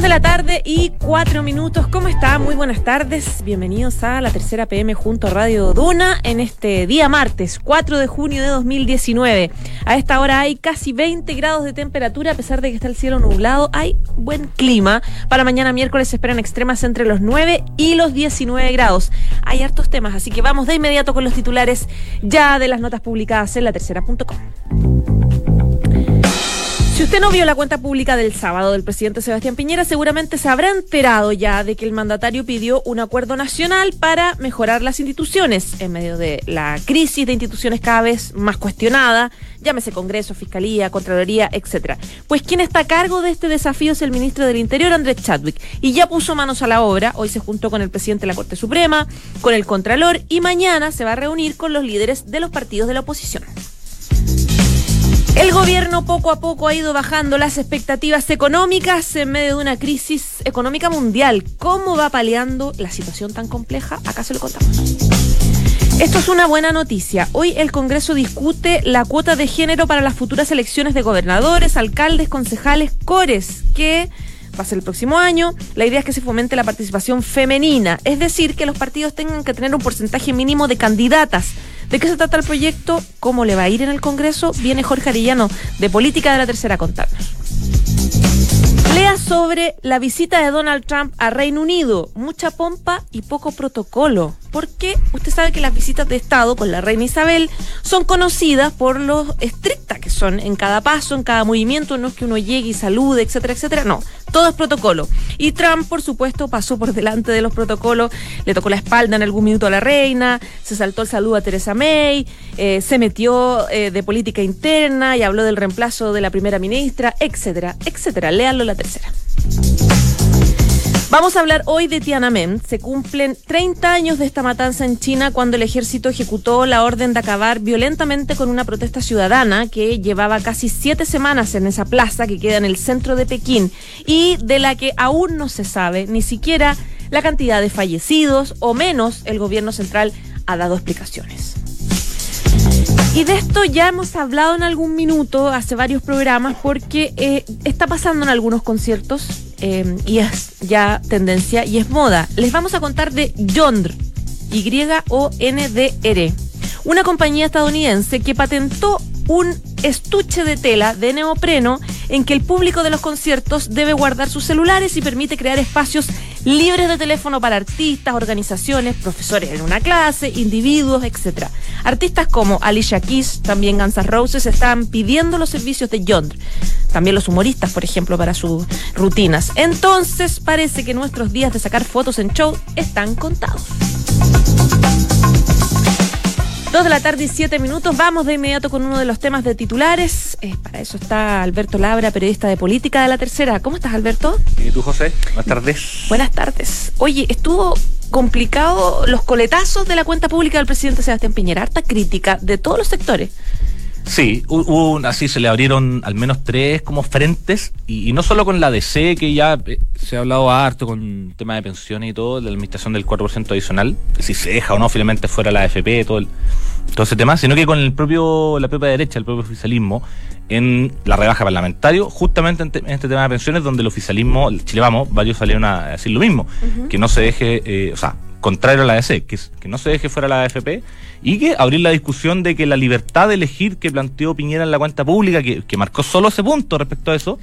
De la tarde y cuatro minutos. ¿Cómo está? Muy buenas tardes. Bienvenidos a la tercera PM junto a Radio Duna en este día martes, 4 de junio de 2019. A esta hora hay casi 20 grados de temperatura, a pesar de que está el cielo nublado. Hay buen clima. Para mañana miércoles se esperan extremas entre los 9 y los 19 grados. Hay hartos temas, así que vamos de inmediato con los titulares ya de las notas publicadas en la tercera.com. Si usted no vio la cuenta pública del sábado del presidente Sebastián Piñera, seguramente se habrá enterado ya de que el mandatario pidió un acuerdo nacional para mejorar las instituciones en medio de la crisis de instituciones cada vez más cuestionada, llámese Congreso, Fiscalía, Contraloría, etcétera. Pues quien está a cargo de este desafío es el ministro del Interior, Andrés Chadwick, y ya puso manos a la obra. Hoy se juntó con el presidente de la Corte Suprema, con el Contralor, y mañana se va a reunir con los líderes de los partidos de la oposición. El gobierno poco a poco ha ido bajando las expectativas económicas en medio de una crisis económica mundial. ¿Cómo va paliando la situación tan compleja? Acá se lo contamos. Esto es una buena noticia. Hoy el Congreso discute la cuota de género para las futuras elecciones de gobernadores, alcaldes, concejales, cores, que va a ser el próximo año. La idea es que se fomente la participación femenina, es decir, que los partidos tengan que tener un porcentaje mínimo de candidatas ¿De qué se trata el proyecto? ¿Cómo le va a ir en el Congreso? Viene Jorge Arillano de Política de la Tercera a contarnos. Lea sobre la visita de Donald Trump a Reino Unido. Mucha pompa y poco protocolo. Porque usted sabe que las visitas de Estado con la reina Isabel son conocidas por lo estrictas que son en cada paso, en cada movimiento. No es que uno llegue y salude, etcétera, etcétera. No, todo es protocolo. Y Trump, por supuesto, pasó por delante de los protocolos, le tocó la espalda en algún minuto a la reina, se saltó el saludo a Teresa May, eh, se metió eh, de política interna y habló del reemplazo de la primera ministra, etcétera, etcétera. Léanlo la Vamos a hablar hoy de Tiananmen. Se cumplen 30 años de esta matanza en China cuando el ejército ejecutó la orden de acabar violentamente con una protesta ciudadana que llevaba casi siete semanas en esa plaza que queda en el centro de Pekín y de la que aún no se sabe ni siquiera la cantidad de fallecidos o menos el gobierno central ha dado explicaciones. Y de esto ya hemos hablado en algún minuto, hace varios programas, porque eh, está pasando en algunos conciertos eh, y es ya tendencia y es moda. Les vamos a contar de Yondr, Y-O-N-D-R, una compañía estadounidense que patentó un estuche de tela de neopreno en que el público de los conciertos debe guardar sus celulares y permite crear espacios libres de teléfono para artistas, organizaciones, profesores en una clase, individuos, etc. Artistas como Alicia Keys, también Guns N' Roses, están pidiendo los servicios de Yondr. También los humoristas, por ejemplo, para sus rutinas. Entonces parece que nuestros días de sacar fotos en show están contados. Dos de la tarde y siete minutos. Vamos de inmediato con uno de los temas de titulares. Eh, para eso está Alberto Labra, periodista de política de la tercera. ¿Cómo estás, Alberto? ¿Y tú, José? Buenas tardes. Buenas tardes. Oye, estuvo complicado los coletazos de la cuenta pública del presidente Sebastián Piñera. Harta crítica de todos los sectores. Sí, hubo así se le abrieron al menos tres como frentes y, no solo con la DC que ya eh, se ha hablado harto con tema de pensiones y todo, de la administración del 4% adicional, si se deja o no finalmente fuera la AFP, todo el, todo ese tema, sino que con el propio la propia derecha, el propio oficialismo en la rebaja parlamentario, justamente en, este tema de pensiones donde el oficialismo, el Chile Vamos, varios salieron a decir lo mismo, que no se deje, eh, o sea, contrario a la ADC, que, que no se deje fuera la AFP y que abrir la discusión de que la libertad de elegir que planteó Piñera en la cuenta pública, que, marcó solo ese punto respecto a eso,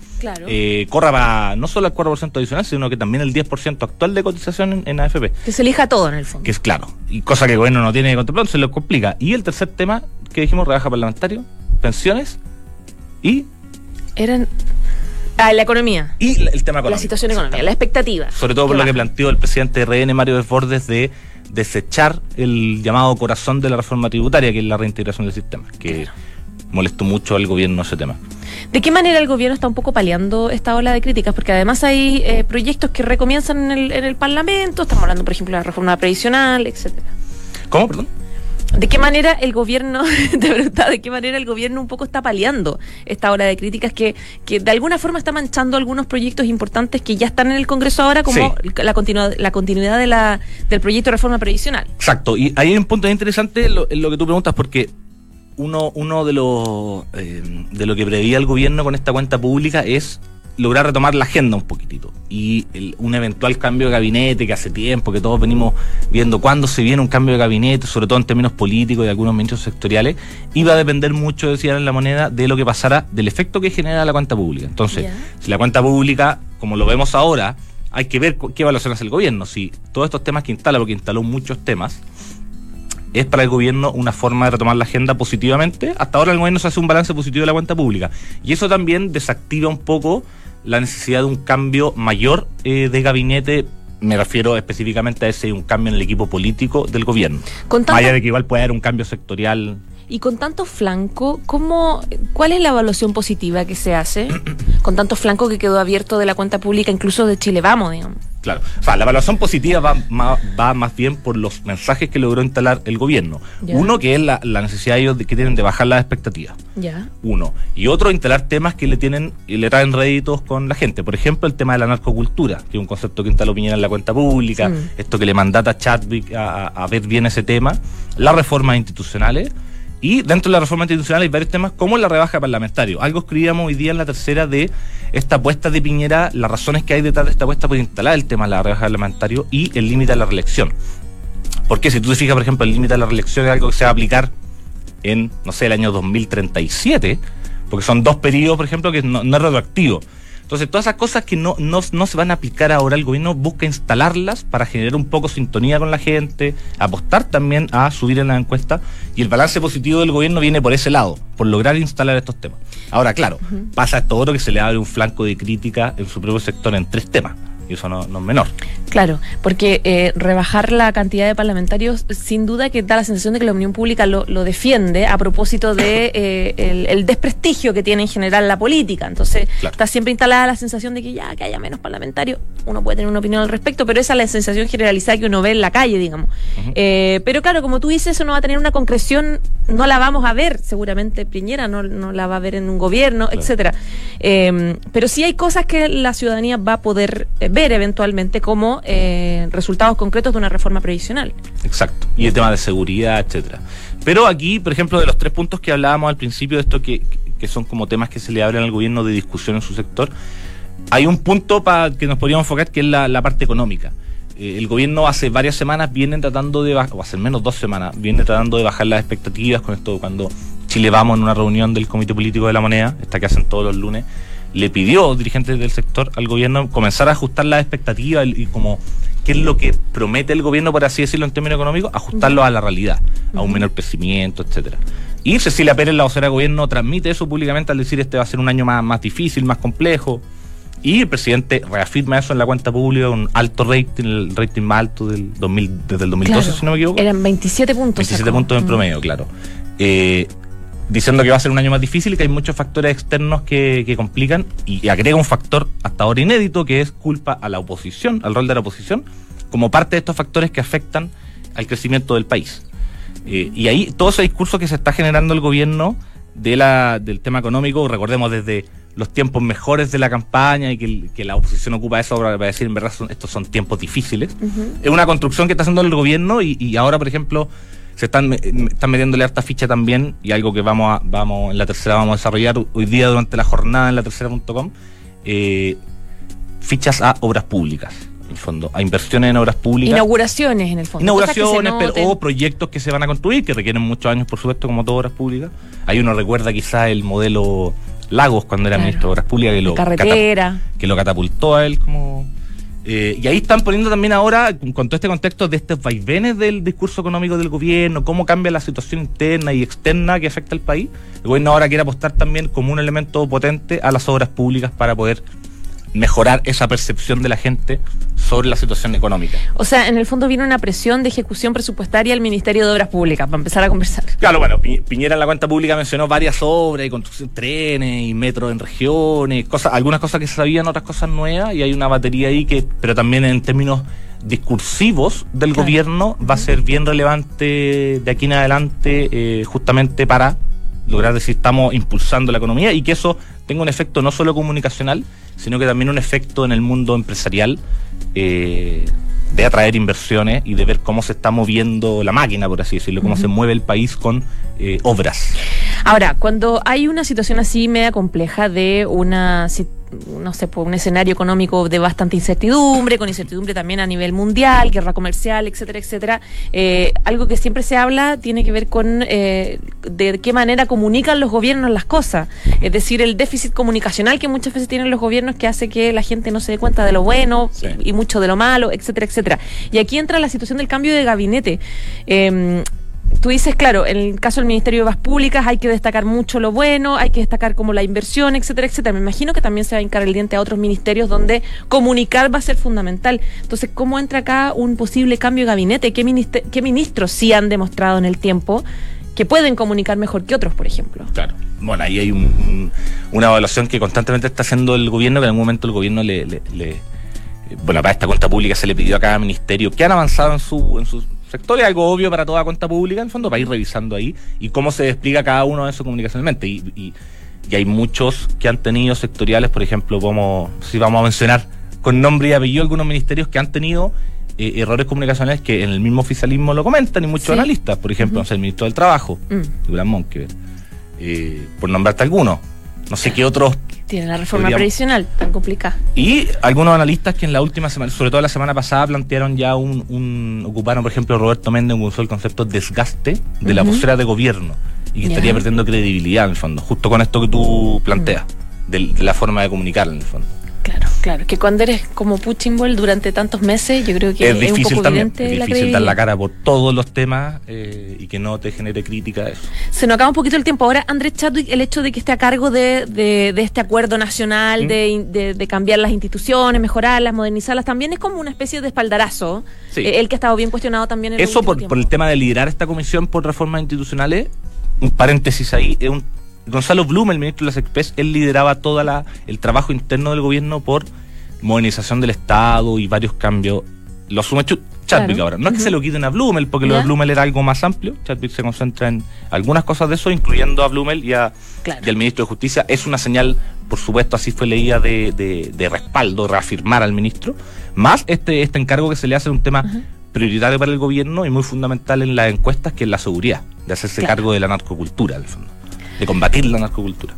eh, corra para no solo el 4% adicional, sino que también el 10% actual de cotización en, AFP. Que se elija todo en el fondo. Que es claro, y cosa que el gobierno no tiene contemplado, se lo complica. Y el tercer tema que dijimos, rebaja parlamentario, pensiones y... Eran Ah, la economía. Y el tema económico. La situación económica, la expectativa. Sobre todo por lo que planteó el presidente de RN, Mario Desbordes, de desechar el llamado corazón de la reforma tributaria, que es la reintegración del sistema, que molestó mucho al gobierno ese tema. ¿De qué manera el gobierno está un poco paliando esta ola de críticas? Porque además hay eh, proyectos que recomienzan en el, en el Parlamento, estamos hablando, por ejemplo, de la reforma previsional, etcétera. ¿Cómo, perdón? ¿De qué manera el gobierno, de verdad, de qué manera el gobierno un poco está paliando esta ola de críticas que, que de alguna forma está manchando algunos proyectos importantes que ya están en el Congreso ahora, como la, continuidad, la continuidad de la, del proyecto de reforma previsional? Exacto, y hay un punto interesante en lo, lo que tú preguntas, porque uno, uno de, los, eh, de lo que preveía el gobierno con esta cuenta pública es lograr retomar la agenda un poquitito. Y un eventual cambio de gabinete que hace tiempo, que todos venimos viendo cuándo se viene un cambio de gabinete, sobre todo en términos políticos y algunos ministros sectoriales, iba a depender mucho, decían en la moneda, de lo que pasara, del efecto que genera la cuenta pública. Entonces, si la cuenta pública, como lo vemos ahora, hay que ver qué evaluación hace el gobierno. Si todos estos temas que instala, porque instaló muchos temas, es para el gobierno una forma de retomar la agenda positivamente. Hasta ahora el gobierno se hace un balance positivo de la cuenta pública. Y eso también desactiva un poco la necesidad de un cambio mayor eh, de gabinete me refiero específicamente a ese un cambio en el equipo político del gobierno. Con Vaya de que igual puede haber un cambio sectorial. Y con tanto flanco, ¿cómo, ¿cuál es la evaluación positiva que se hace? con tanto flanco que quedó abierto de la cuenta pública, incluso de Chile Vamos, digamos. Claro. O sea, la evaluación positiva va, va, más bien por los mensajes que logró instalar el gobierno. Uno, que es la, necesidad ellos que tienen de bajar las expectativas. Ya. Uno. Y otro, instalar temas que le tienen y le traen réditos con la gente. Por ejemplo, el tema de la narcocultura, que es un concepto que instaló Piñera en la cuenta pública, mm. esto que le mandata a Chadwick a, a ver bien ese tema, las reformas institucionales y dentro de la reforma institucional hay varios temas como la rebaja parlamentario. Algo escribíamos hoy día en la tercera de esta apuesta de Piñera, las razones que hay detrás de esta apuesta por instalar el tema de la rebaja parlamentario y el límite a la reelección. Porque si tú te fijas, por ejemplo, el límite a la reelección es algo que se va a aplicar en, no sé, el año 2037, porque son dos periodos, por ejemplo, que no, no es retroactivo. Entonces, todas esas cosas que no, no, se van a aplicar ahora, el gobierno busca instalarlas para generar un poco sintonía con la gente, apostar también a subir en la encuesta, y el balance positivo del gobierno viene por ese lado, por lograr instalar estos temas. Ahora, claro, pasa todo lo que se le abre un flanco de crítica en su propio sector en tres temas y eso no, es menor. Claro, porque eh, rebajar la cantidad de parlamentarios sin duda que da la sensación de que la opinión pública lo, defiende a propósito de eh, el, desprestigio que tiene en general la política. Entonces está siempre instalada la sensación de que ya que haya menos parlamentarios, uno puede tener una opinión al respecto, pero esa es la sensación generalizada que uno ve en la calle, digamos. Eh, pero claro, como tú dices, eso no va a tener una concreción, no la vamos a ver seguramente Piñera, no, no la va a ver en un gobierno, etcétera. pero sí hay cosas que la ciudadanía va a poder ver eventualmente como eh, resultados concretos de una reforma previsional. Exacto. Y el tema de seguridad, etcétera. Pero aquí, por ejemplo, de los tres puntos que hablábamos al principio, de esto que, que son como temas que se le abren al gobierno de discusión en su sector, hay un punto para que nos podríamos enfocar que es la, parte económica. Eh, el gobierno hace varias semanas viene tratando de bajar, o hace menos dos semanas, viene tratando de bajar las expectativas con esto cuando Chile vamos en una reunión del Comité Político de la Moneda, esta que hacen todos los lunes, le pidió dirigentes del sector al gobierno comenzar a ajustar las expectativas y como qué es lo que promete el gobierno, por así decirlo, en términos económicos, ajustarlo a la realidad, a un menor crecimiento, etcétera. Y Cecilia Pérez, la vocera de gobierno, transmite eso públicamente al decir este va a ser un año más, más difícil, más complejo. Y el presidente reafirma eso en la cuenta pública, un alto rating, el rating más alto del 2000, desde el 2012, si no me equivoco. Eran 27 puntos. 27 puntos en promedio, claro. Eh, diciendo que va a ser un año más difícil y que hay muchos factores externos que, complican y, agrega un factor hasta ahora inédito que es culpa a la oposición, al rol de la oposición, como parte de estos factores que afectan al crecimiento del país. Eh, y ahí todo ese discurso que se está generando el gobierno de la, del tema económico, recordemos desde los tiempos mejores de la campaña y que, la oposición ocupa eso para, decir en verdad estos son tiempos difíciles, es una construcción que está haciendo el gobierno y, y ahora, por ejemplo, se están, están metiéndole harta ficha también y algo que vamos a, vamos en la tercera vamos a desarrollar hoy día durante la jornada en la tercera.com eh, fichas a obras públicas en el fondo. A inversiones en obras públicas. Inauguraciones en el fondo. Inauguraciones pero, o proyectos que se van a construir que requieren muchos años por supuesto como todas obras públicas. Ahí uno recuerda quizás el modelo Lagos cuando era ministro de obras públicas que lo carretera. que lo catapultó a él como eh, y ahí están poniendo también ahora, con todo este contexto de estos vaivenes del discurso económico del gobierno, cómo cambia la situación interna y externa que afecta al país, el gobierno ahora quiere apostar también como un elemento potente a las obras públicas para poder mejorar esa percepción de la gente sobre la situación económica. O sea, en el fondo viene una presión de ejecución presupuestaria al Ministerio de Obras Públicas para empezar a conversar. Claro, bueno, Piñera en la cuenta pública mencionó varias obras y construcción trenes y metros en regiones, cosas, algunas cosas que se sabían, otras cosas nuevas, y hay una batería ahí que, pero también en términos discursivos del gobierno va a ser bien relevante de aquí en adelante eh, justamente para lograr decir estamos impulsando la economía y que eso tenga un efecto no solo comunicacional, sino que también un efecto en el mundo empresarial eh, de atraer inversiones y de ver cómo se está moviendo la máquina, por así decirlo, cómo se mueve el país con eh, obras. Ahora, cuando hay una situación así media compleja de una no sé, un escenario económico de bastante incertidumbre, con incertidumbre también a nivel mundial, guerra comercial, etcétera, etcétera. Eh, algo que siempre se habla tiene que ver con eh, de qué manera comunican los gobiernos las cosas. Es decir, el déficit comunicacional que muchas veces tienen los gobiernos que hace que la gente no se dé cuenta de lo bueno y, mucho de lo malo, etcétera, etcétera. Y aquí entra la situación del cambio de gabinete. Eh, tú dices, claro, en el caso del Ministerio de Obras Públicas hay que destacar mucho lo bueno, hay que destacar como la inversión, etcétera, etcétera. Me imagino que también se va a hincar el diente a otros ministerios donde comunicar va a ser fundamental. Entonces, ¿cómo entra acá un posible cambio de gabinete? ¿Qué, qué ministros sí han demostrado en el tiempo que pueden comunicar mejor que otros, por ejemplo? Claro. Bueno, ahí hay una evaluación que constantemente está haciendo el gobierno, que en algún momento el gobierno le, bueno, para esta cuenta pública se le pidió a cada ministerio que han avanzado en su, en su sector es algo obvio para toda cuenta pública, en el fondo, para ir revisando ahí y cómo se despliega cada uno de eso comunicacionalmente. Y, y, hay muchos que han tenido sectoriales, por ejemplo, como si vamos a mencionar con nombre y apellido algunos ministerios que han tenido eh, errores comunicacionales que en el mismo oficialismo lo comentan y muchos analistas, por ejemplo, el ministro del Trabajo, mm. eh, por nombrarte algunos. No sé qué otros tiene la reforma previsional tan complicada. Y algunos analistas que en la última semana, sobre todo la semana pasada, plantearon ya un, ocuparon, por ejemplo, Roberto Méndez usó el concepto desgaste de la postura de gobierno y que estaría perdiendo credibilidad en el fondo, justo con esto que tú planteas, de, de la forma de comunicar en el fondo. Claro. Que cuando eres como Puchimbol durante tantos meses, yo creo que es, difícil un también. Es difícil dar la cara por todos los temas eh, y que no te genere crítica eso. Se nos acaba un poquito el tiempo. Ahora, Andrés Chadwick, el hecho de que esté a cargo de, de, este acuerdo nacional, ¿Mm? de, de, cambiar las instituciones, mejorarlas, modernizarlas, también es como una especie de espaldarazo. Eh, el que ha estado bien cuestionado también en Eso por, por el tema de liderar esta comisión por reformas institucionales, un paréntesis ahí, es un Gonzalo Blum, el ministro de las Express, él lideraba todo el trabajo interno del gobierno por modernización del Estado y varios cambios. Lo asume Chadwick ahora. No es que se lo quiten a Blumel, porque lo de Blumel era algo más amplio. Chadwick se concentra en algunas cosas de eso, incluyendo a Blumel y, a, al ministro de Justicia. Es una señal, por supuesto, así fue leída de, respaldo, reafirmar al ministro. Más este, este encargo que se le hace un tema prioritario para el gobierno y muy fundamental en las encuestas, que es la seguridad, de hacerse cargo de la narcocultura, al fondo de combatir la narcocultura.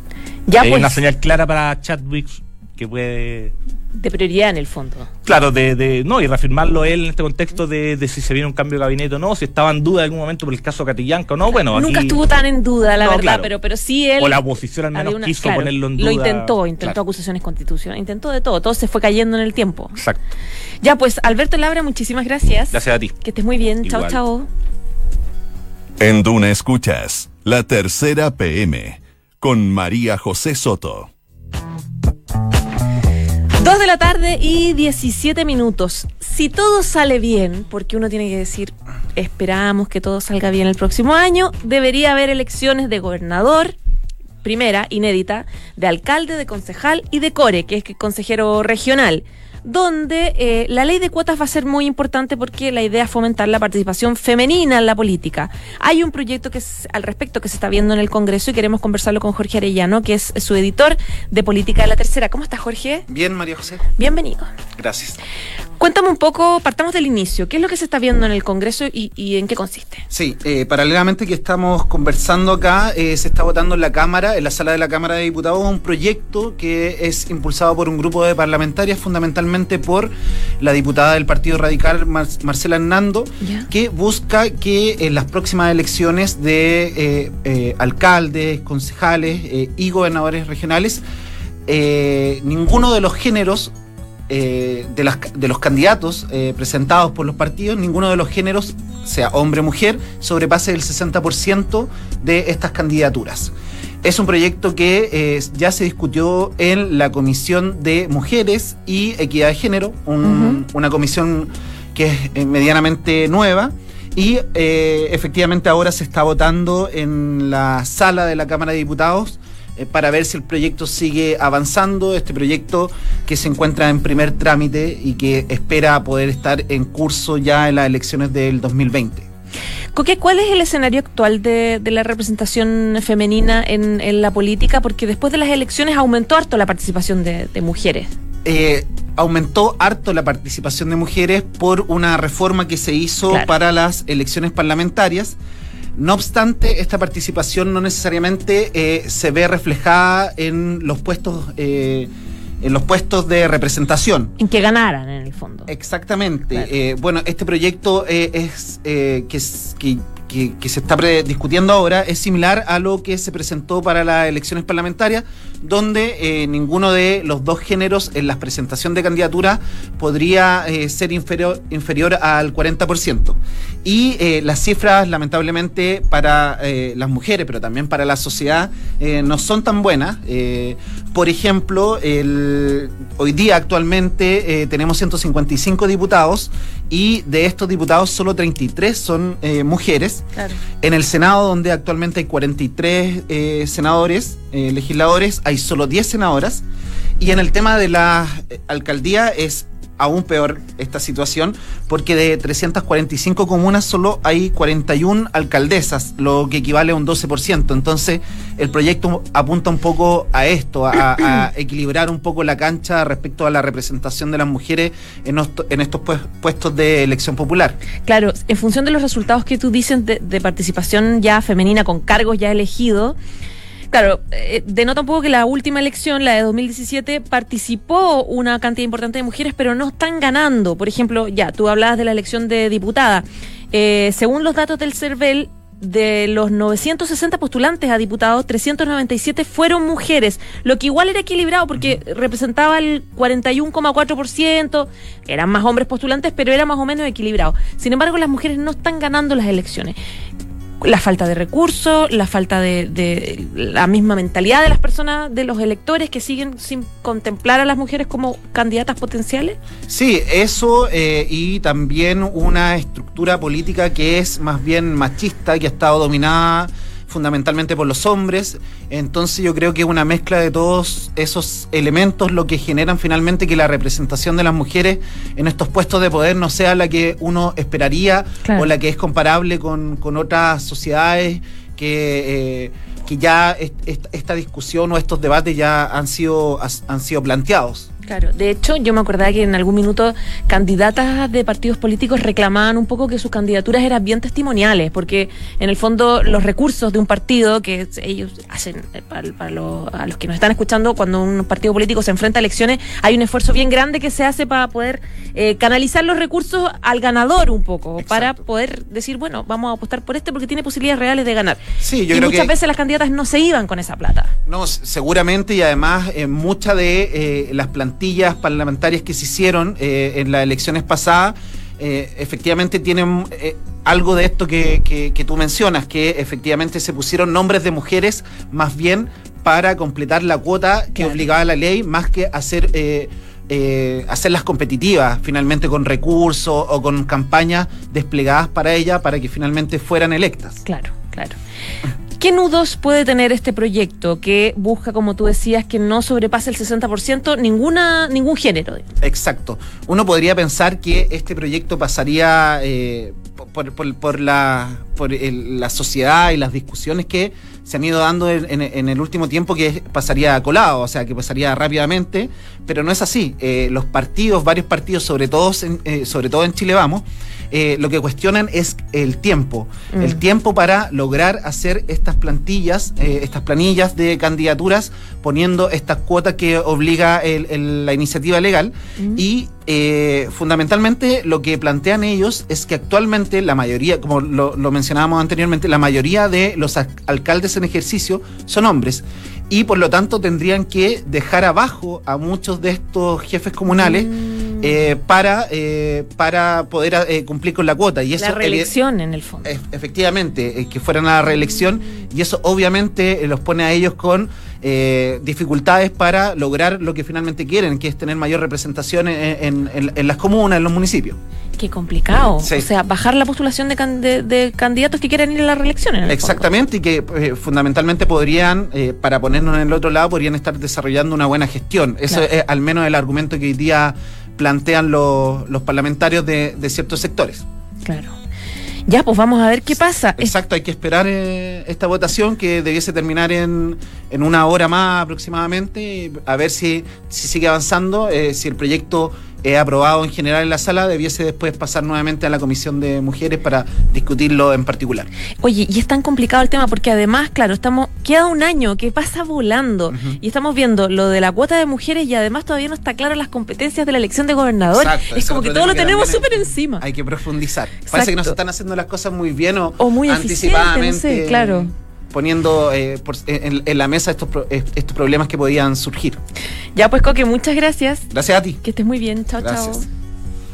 Ya Hay pues. una señal clara para Chadwick que puede de prioridad en el fondo. Claro, de, de no, y reafirmarlo él en este contexto de, de, si se viene un cambio de gabinete o no, si estaba en duda en algún momento por el caso Catillanca o no, bueno. Nunca estuvo tan en duda, la verdad, pero, pero sí él. O la oposición al menos quiso ponerlo en duda. Lo intentó, intentó acusaciones constitucionales, intentó de todo, todo se fue cayendo en el tiempo. Exacto. Ya, pues, Alberto Labra, muchísimas gracias. Gracias a ti. Que estés muy bien. Chao, chao. En Duna Escuchas, la tercera PM con María José Soto. Dos de la tarde y 17 minutos. Si todo sale bien, porque uno tiene que decir, esperamos que todo salga bien el próximo año, debería haber elecciones de gobernador, primera, inédita, de alcalde, de concejal y de core, que es consejero regional donde eh, la ley de cuotas va a ser muy importante porque la idea es fomentar la participación femenina en la política. Hay un proyecto que es, al respecto que se está viendo en el Congreso y queremos conversarlo con Jorge Arellano, que es su editor de Política de la Tercera. ¿Cómo estás, Jorge? Bien, María José. Bienvenido. Gracias. Cuéntame un poco, partamos del inicio. ¿Qué es lo que se está viendo en el Congreso y, en qué consiste? Sí, eh, paralelamente que estamos conversando acá, eh, se está votando en la Cámara, en la sala de la Cámara de Diputados, un proyecto que es impulsado por un grupo de parlamentarias, fundamentalmente por la diputada del Partido Radical, Marcela Hernando, que busca que en las próximas elecciones de eh, alcaldes, concejales y gobernadores regionales, ninguno de los géneros eh, de, las, de, los candidatos eh, presentados por los partidos, ninguno de los géneros, sea hombre o mujer, sobrepase el 60% de estas candidaturas. Es un proyecto que eh, ya se discutió en la Comisión de Mujeres y Equidad de Género, un- una comisión que es eh, medianamente nueva. Y eh, efectivamente ahora se está votando en la sala de la Cámara de Diputados eh, para ver si el proyecto sigue avanzando. Este proyecto que se encuentra en primer trámite y que espera poder estar en curso ya en las elecciones del 2020. Coque, ¿cuál es el escenario actual de, de la representación femenina en, en la política? Porque después de las elecciones aumentó harto la participación de, de mujeres. eh, aumentó harto la participación de mujeres por una reforma que se hizo Claro. para las elecciones parlamentarias. No obstante, esta participación no necesariamente eh, se ve reflejada en los puestos eh, en los puestos de representación. En que ganaran, en el fondo. Exactamente. Claro. Eh, bueno, este proyecto eh, es eh, que, que, que- que se está discutiendo ahora es similar a lo que se presentó para las elecciones parlamentarias, donde eh, ninguno de los dos géneros en la presentación de candidatura podría eh, ser inferior, inferior al 40%. Y eh, las cifras, lamentablemente, para las mujeres, pero también para la sociedad, no son tan buenas. Por ejemplo, el, hoy día actualmente tenemos 155 diputados y de estos diputados solo 33 son mujeres. Claro. En el Senado, donde actualmente hay 43 eh, senadores, legisladores, hay solo 10 senadoras. Y en el tema de la eh, alcaldía es aún peor esta situación, porque de 345 comunas solo hay 41 alcaldesas, lo que equivale a un 12%. Entonces, el proyecto apunta un poco a esto, a, a equilibrar un poco la cancha respecto a la representación de las mujeres en, en estos pues- puestos de elección popular. Claro, en función de los resultados que tú dices de, de participación ya femenina con cargos ya elegidos, claro, eh, denota un poco que la última elección, la de 2017, participó una cantidad importante de mujeres, pero no están ganando. Por ejemplo, ya, tú hablabas de la elección de diputada. Eh, según los datos del CERVEL, de los 960 postulantes a diputados, 397 fueron mujeres, lo que igual era equilibrado porque representaba el 41,4%, eran más hombres postulantes, pero era más o menos equilibrado. Sin embargo, las mujeres no están ganando las elecciones. La falta de recursos, la falta de, la misma mentalidad de las personas, de los electores que siguen sin contemplar a las mujeres como candidatas potenciales. Sí, eso eh, y también una estructura política que es más bien machista, que ha estado dominada fundamentalmente por los hombres. Entonces yo creo que es una mezcla de todos esos elementos lo que generan finalmente que la representación de las mujeres en estos puestos de poder no sea la que uno esperaría Claro. o la que es comparable con, con otras sociedades que... eh, que ya est- est- esta discusión o estos debates ya han sido, han sido planteados. Claro, de hecho yo me acordaba que en algún minuto candidatas de partidos políticos reclamaban un poco que sus candidaturas eran bien testimoniales, porque en el fondo los recursos de un partido que ellos hacen, eh, para, para los, a los que nos están escuchando, cuando un partido político se enfrenta a elecciones, hay un esfuerzo bien grande que se hace para poder eh, canalizar los recursos al ganador un poco, para poder decir, bueno, vamos a apostar por este porque tiene posibilidades reales de ganar. Sí, yo y creo muchas que... veces las candidatas no se iban con esa plata. No, seguramente y además eh, muchas de eh, las plantillas parlamentarias que se hicieron eh, en las elecciones pasadas eh, efectivamente tienen eh, algo de esto que, que- que tú mencionas, que efectivamente se pusieron nombres de mujeres más bien para completar la cuota que obligaba la ley, más que hacer... eh, hacerlas competitivas finalmente con recursos o con campañas desplegadas para ella para que finalmente fueran electas. Claro, claro. ¿Qué nudos puede tener este proyecto que busca, como tú decías, que no sobrepase el 60% ninguna, ningún género? Exacto. Uno podría pensar que este proyecto pasaría eh, por, la, sociedad y las discusiones que se han ido dando en, el último tiempo, que pasaría colado, o sea, que pasaría rápidamente, pero no es así. Eh, los partidos, varios partidos, sobre todo eh, sobre todo en Chile Vamos, eh, lo que cuestionan es el tiempo. Mm. El tiempo para lograr hacer estas plantillas, eh, estas planillas de candidaturas, poniendo estas cuotas que obliga el- el- la iniciativa legal. Mm. Y eh, fundamentalmente lo que plantean ellos es que actualmente la mayoría, como lo, lo mencionábamos anteriormente, la mayoría de los al- alcaldes en ejercicio son hombres. Y por lo tanto tendrían que dejar abajo a muchos de estos jefes comunales Mm. Eh, para, eh, para poder eh, cumplir con la cuota. Y eso, la reelección en el fondo. e- efectivamente, que fueran a la reelección y eso obviamente los pone a ellos con eh, dificultades para lograr lo que finalmente quieren, que es tener mayor representación en, en- en- en las comunas, en los municipios. Qué complicado. Sí. O sea, bajar la postulación de, can- de- de candidatos que quieren ir a la reelección. En el Exactamente, y que eh, fundamentalmente podrían, eh, para ponernos en el otro lado, podrían estar desarrollando una buena gestión. Eso Claro. es al menos el argumento que hoy día plantean los, los parlamentarios de, de ciertos sectores. Claro. Ya, pues vamos a ver qué pasa. Exacto, hay que esperar eh, esta votación que debiese terminar en, en una hora más aproximadamente, a ver si, si sigue avanzando, eh, si el proyecto es aprobado en general en la sala, debiese después pasar nuevamente a la Comisión de Mujeres para discutirlo en particular. Oye, y es tan complicado el tema porque además, claro, estamos queda un año que pasa volando y estamos viendo lo de la cuota de mujeres y además todavía no está claro las competencias de la elección de gobernador. Exacto, es como que todo lo tenemos súper encima. Hay que profundizar. Parece que no se están haciendo las cosas muy bien o, O muy anticipadamente. no sé, claro. Poniendo eh, por- en, en la mesa estos, pro- estos problemas que podían surgir. Ya, pues Coque, muchas gracias. Gracias a ti. Que estés muy bien. Chao, chao.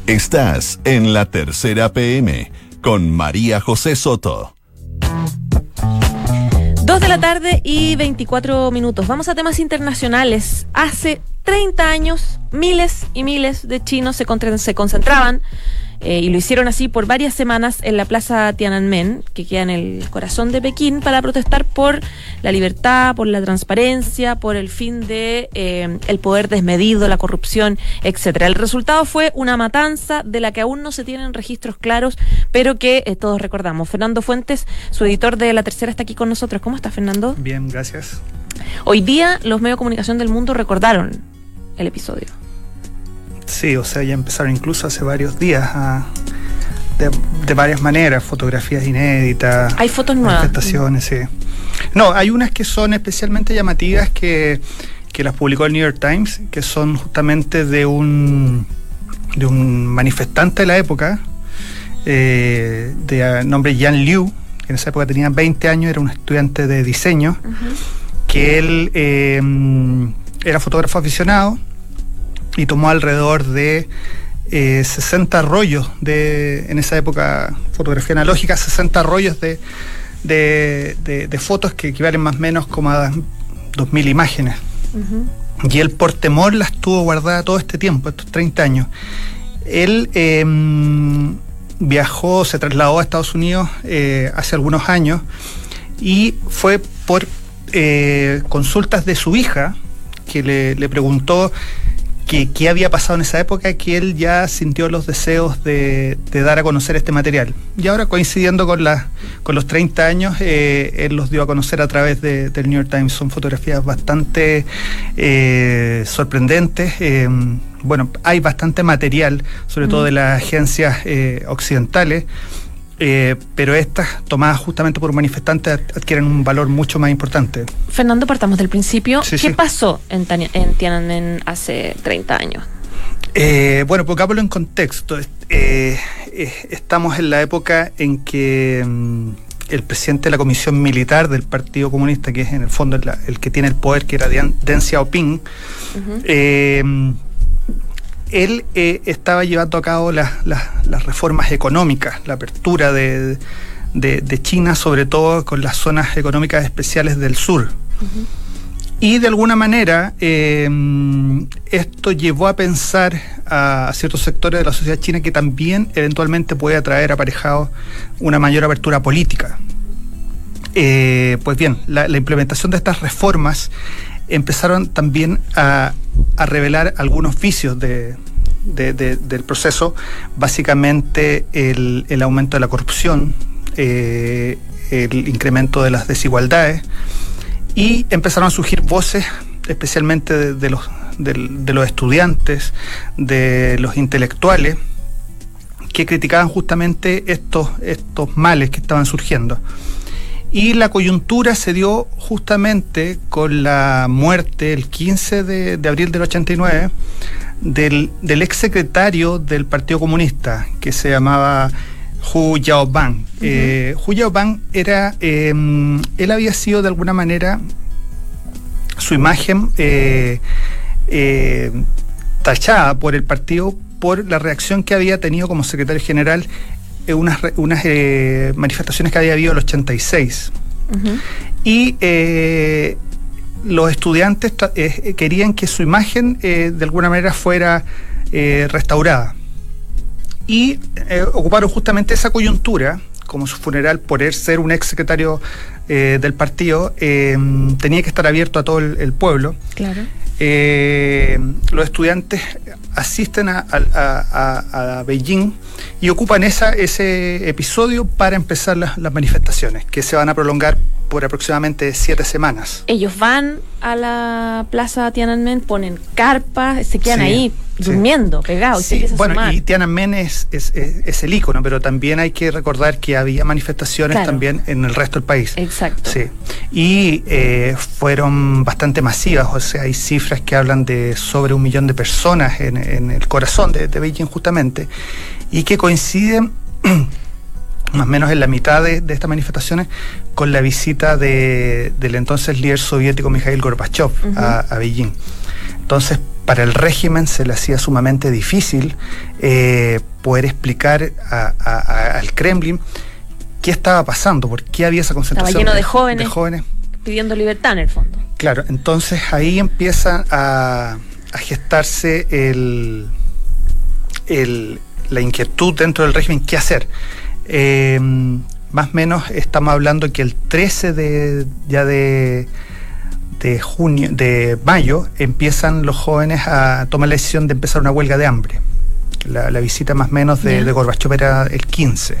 Estás en la tercera PM con María José Soto. Dos de la tarde y 24 minutos. Vamos a temas internacionales. Hace 30 años, miles y miles de chinos se, se concentraban eh, y lo hicieron así por varias semanas en la plaza Tiananmen, que queda en el corazón de Pekín, para protestar por la libertad, por la transparencia, por el fin de eh, el poder desmedido, la corrupción, etcétera. El resultado fue una matanza de la que aún no se tienen registros claros, pero que eh, todos recordamos. Fernando Fuentes, su editor de La Tercera, está aquí con nosotros. ¿Cómo está, Fernando? Bien, gracias. Hoy día los medios de comunicación del mundo recordaron el episodio. Sí, o sea, ya empezaron incluso hace varios días a- de, de varias maneras, fotografías inéditas, Hay fotos nuevas. manifestaciones, sí. No, hay unas que son especialmente llamativas que, que las publicó el New York Times, que son justamente de un, de un manifestante de la época, eh, de ah, nombre Yan Liu, que en esa época tenía 20 años, era un estudiante de diseño, que él eh, era fotógrafo aficionado y tomó alrededor de eh, 60 rollos de, en esa época, fotografía analógica, 60 rollos de, de, de- de fotos que equivalen más o menos como a 2.000 imágenes. Y él por temor las tuvo guardadas todo este tiempo, estos 30 años. Él eh, viajó, se trasladó a Estados Unidos eh, hace algunos años y fue por eh, consultas de su hija que le, le preguntó que- qué había pasado en esa época, que él ya sintió los deseos de, de dar a conocer este material. Y ahora coincidiendo con, la, con los 30 años, eh, él los dio a conocer a través de- del New York Times. Son fotografías bastante eh, sorprendentes. eh, bueno, hay bastante material, sobre todo de las agencias occidentales. Eh, pero estas, tomadas justamente por manifestantes, ad- adquieren un valor mucho más importante. Fernando, partamos del principio. Sí, ¿Qué sí. pasó en, en Tiananmen hace 30 años? Eh, bueno, pongámoslo en contexto. Eh, estamos en la época en que mm, el presidente de la comisión militar del Partido Comunista, que es en el fondo el, el que tiene el poder, que era Dian- Deng Xiaoping, eh, él eh, estaba llevando a cabo las, reformas económicas, la apertura de, de- de China, sobre todo con las zonas económicas especiales del sur. Y de alguna manera eh, esto llevó a pensar a ciertos sectores de la sociedad china que también eventualmente puede atraer aparejado una mayor apertura política. Eh, pues bien, la, la implementación de estas reformas empezaron también a, a revelar algunos vicios de- de- de- del proceso, básicamente el, el aumento de la corrupción, eh, el incremento de las desigualdades, y empezaron a surgir voces, especialmente de, de los, de los estudiantes, de los intelectuales, que criticaban justamente estos, estos males que estaban surgiendo. Y la coyuntura se dio justamente con la muerte el 15 de, de abril del 89 del, del ex secretario del Partido Comunista, que se llamaba Hu Yaobang. Eh, Hu Yaobang era, eh, él había sido de alguna manera su imagen eh, eh, tachada por el partido por la reacción que había tenido como secretario general en unas, unas eh, manifestaciones que había habido en el 86. Y eh, los estudiantes eh, querían que su imagen de alguna manera fuera restaurada. Y ocuparon justamente esa coyuntura como su funeral, por ser un ex secretario del partido, tenía que estar abierto a todo el, pueblo. Claro. Los estudiantes asisten a, Beijing y ocupan esa, ese episodio para empezar las, manifestaciones, que se van a prolongar por aproximadamente siete semanas. Ellos van a la plaza Tiananmen, ponen carpas, se quedan ahí durmiendo, pegados. Sí, bueno, y Tiananmen es, es, el icono, pero también hay que recordar que había manifestaciones también en el resto del país. Exacto. Sí. Y eh, fueron bastante masivas, o sea, hay cifras que hablan de sobre un millón de personas en, el corazón de, de Beijing justamente, y que coinciden más o menos en la mitad de, estas manifestaciones, con la visita de, del entonces líder soviético Mikhail Gorbachev a, Beijing. Entonces, para el régimen se le hacía sumamente difícil eh, poder explicar al Kremlin qué estaba pasando, por qué había esa concentración. Estaba lleno de jóvenes, jóvenes pidiendo libertad en el fondo. Claro, entonces ahí empieza a, gestarse el, la inquietud dentro del régimen qué hacer. Eh, más o menos estamos hablando que el 13 de ya de, de junio, de mayo, empiezan los jóvenes a tomar la decisión de empezar una huelga de hambre. La, visita más o menos de, de Gorbachev era el 15.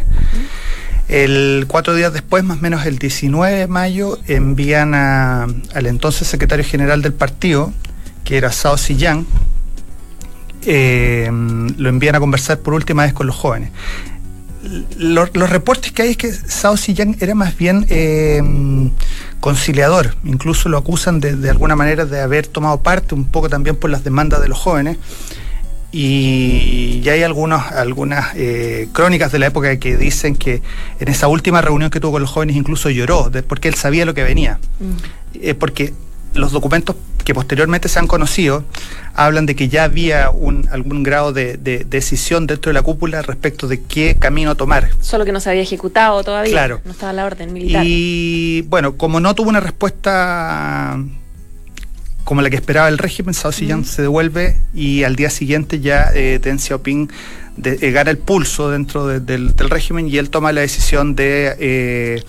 El cuatro días después, más o menos el 19 de mayo, envían al entonces secretario general del partido, que era Sao Siyang, eh, lo envían a conversar por última vez con los jóvenes los, reportes que hay es que Sao Siyang era más bien eh, conciliador, incluso lo acusan de, alguna manera de haber tomado parte un poco también por las demandas de los jóvenes. Y ya hay algunos, algunas eh, crónicas de la época que dicen que en esa última reunión que tuvo con los jóvenes incluso lloró, porque él sabía lo que venía. Mm. Eh, porque los documentos que posteriormente se han conocido hablan de que ya había un, algún grado de, decisión dentro de la cúpula respecto de qué camino tomar. Solo que no se había ejecutado todavía. Claro. No estaba la orden militar. Y bueno, como no tuvo una respuesta como la que esperaba el régimen, Sao Siyang se devuelve y al día siguiente ya eh, Deng Xiaoping de, eh, gana el pulso dentro del, régimen y él toma la decisión de eh,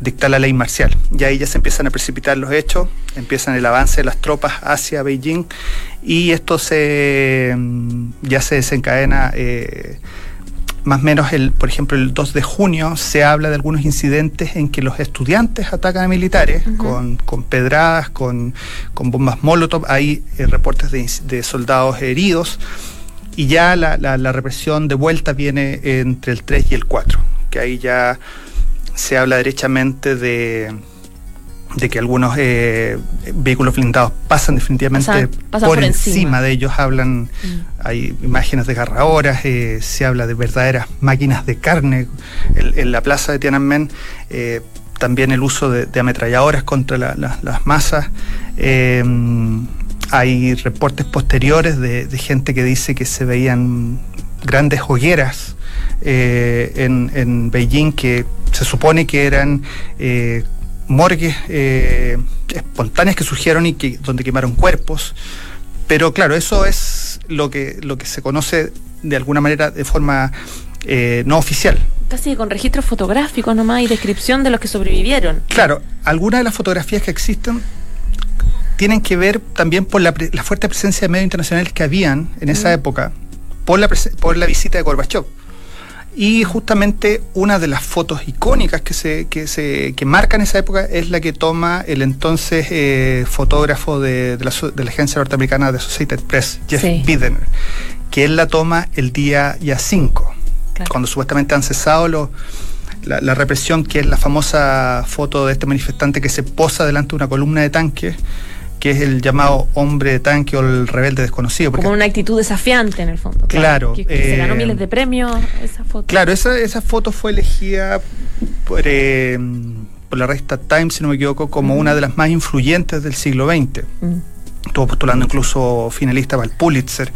dictar la ley marcial. Y ahí ya se empiezan a precipitar los hechos, empiezan el avance de las tropas hacia Beijing y esto se mm, ya se desencadena. Eh, más o menos, el, por ejemplo, el 2 de junio se habla de algunos incidentes en que los estudiantes atacan a militares con, pedradas, con, bombas molotov. Hay reportes de, de soldados heridos y ya la, la, represión de vuelta viene entre el 3 y el 4, que ahí ya se habla derechamente de, de que algunos eh, vehículos blindados pasan definitivamente por, encima. de ellos, hablan, mm. hay imágenes de garrahoras, eh, se habla de verdaderas máquinas de carne en, la plaza de Tiananmen. Eh, también el uso de, ametralladoras contra las masas. Hay reportes posteriores de, gente que dice que se veían grandes hogueras eh, en, Beijing que se supone que eran eh, morgues eh, espontáneas que surgieron y que, donde quemaron cuerpos. Pero claro, eso es lo que, lo que se conoce de alguna manera de forma no oficial. Casi con registros fotográficos nomás y descripción de los que sobrevivieron. Claro, algunas de las fotografías que existen tienen que ver también por la, fuerte presencia de medios internacionales que habían en esa época, por la, por la visita de Gorbachev. Y justamente una de las fotos icónicas que se, que se que marcan esa época es la que toma el entonces eh, fotógrafo de, la, agencia norteamericana de Associated Press, Jeff Bidener, que él la toma el día ya 5, cuando supuestamente han cesado la, la, represión, que es la famosa foto de este manifestante que se posa delante de una columna de tanques que es el llamado hombre de tanque o el rebelde desconocido. Como una actitud desafiante en el fondo. Claro. que, se ganó eh, miles de premios esa foto. Claro, esa, esa foto fue elegida por, eh, por la revista Times, si no me equivoco, como una de las más influyentes del siglo XX. Estuvo postulando incluso finalista para el Pulitzer.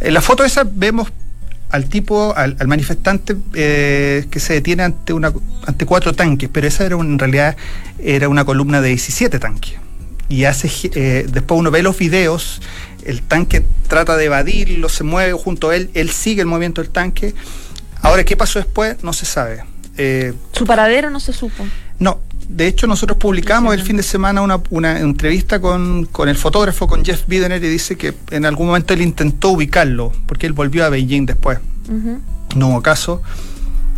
En la foto esa vemos al tipo, al, al manifestante eh, que se detiene ante una ante cuatro tanques, pero esa era un- en realidad era una columna de 17 tanques. Y hace eh, después uno ve los videos, el tanque trata de evadirlo, se mueve junto a él, él sigue el movimiento del tanque. Ahora, ¿qué pasó después? No se sabe. Eh, Su paradero no se supo. no, de hecho nosotros publicamos el fin de semana una, una entrevista con, con el fotógrafo, con Jeff Bidener, y dice que en algún momento él intentó ubicarlo, porque él volvió a Beijing después. No hubo caso.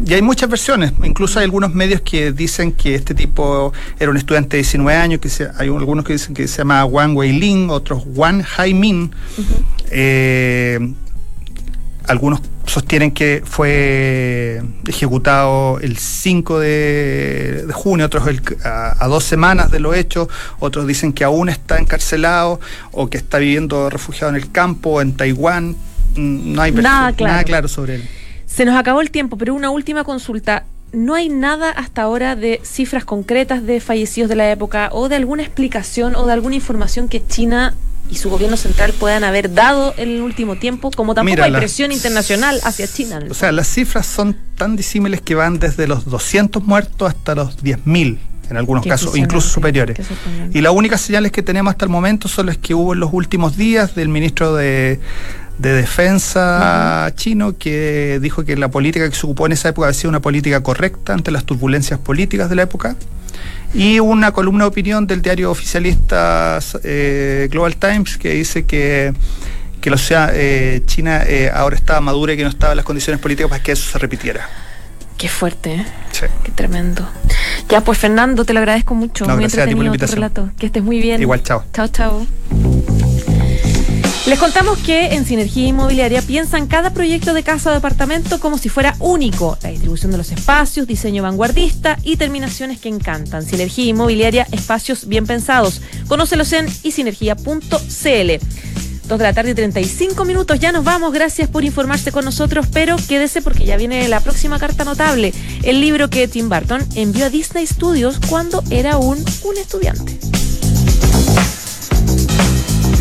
Y hay muchas versiones, incluso hay algunos medios que dicen que este tipo era un estudiante de 19 años, que se- hay algunos que dicen que se llama Wang Weilin, otros Wang Haimin. Eh, algunos sostienen que fue ejecutado el 5 de, de junio, otros el- a, a dos semanas de lo hecho, otros dicen que aún está encarcelado o que está viviendo refugiado en el campo, en Taiwán. Mm, No hay Nada claro. nada claro sobre él. Se nos acabó el tiempo, pero una última consulta. ¿No hay nada hasta ahora de cifras concretas de fallecidos de la época o de alguna explicación o de alguna información que China y su gobierno central puedan haber dado en el último tiempo? Como tampoco Mira, hay las- presión internacional hacia China. O sea, las cifras son tan disímiles que van desde los 200 muertos hasta los 10.000 en algunos Qué casos, incluso superiores. Y las únicas señales que tenemos hasta el momento son las que hubo en los últimos días del ministro de, de Defensa chino que dijo que la política que se ocupó en esa época había sido una política correcta ante las turbulencias políticas de la época. Y una columna de opinión del diario oficialista eh, Global Times que dice que, que la sociedad eh, china eh, ahora estaba madura y que no estaba en las condiciones políticas para que eso se repitiera. Qué fuerte, ¿eh? Sí. Qué tremendo. Ya, pues Fernando, te lo agradezco mucho. No, muy gracias a ti por la entretenido tu invitación. relato. Que estés muy bien. Igual, chao. Chao, chao. Les contamos que en Sinergia Inmobiliaria piensan cada proyecto de casa o departamento como si fuera único. La distribución de los espacios, diseño vanguardista y terminaciones que encantan. Sinergia Inmobiliaria, espacios bien pensados. Conócelos en isinergia.cl. Dos de la tarde y 35 minutos, ya nos vamos, gracias por informarse con nosotros, pero quédese porque ya viene la próxima carta notable, el libro que Tim Burton envió a Disney Studios cuando era un, un estudiante.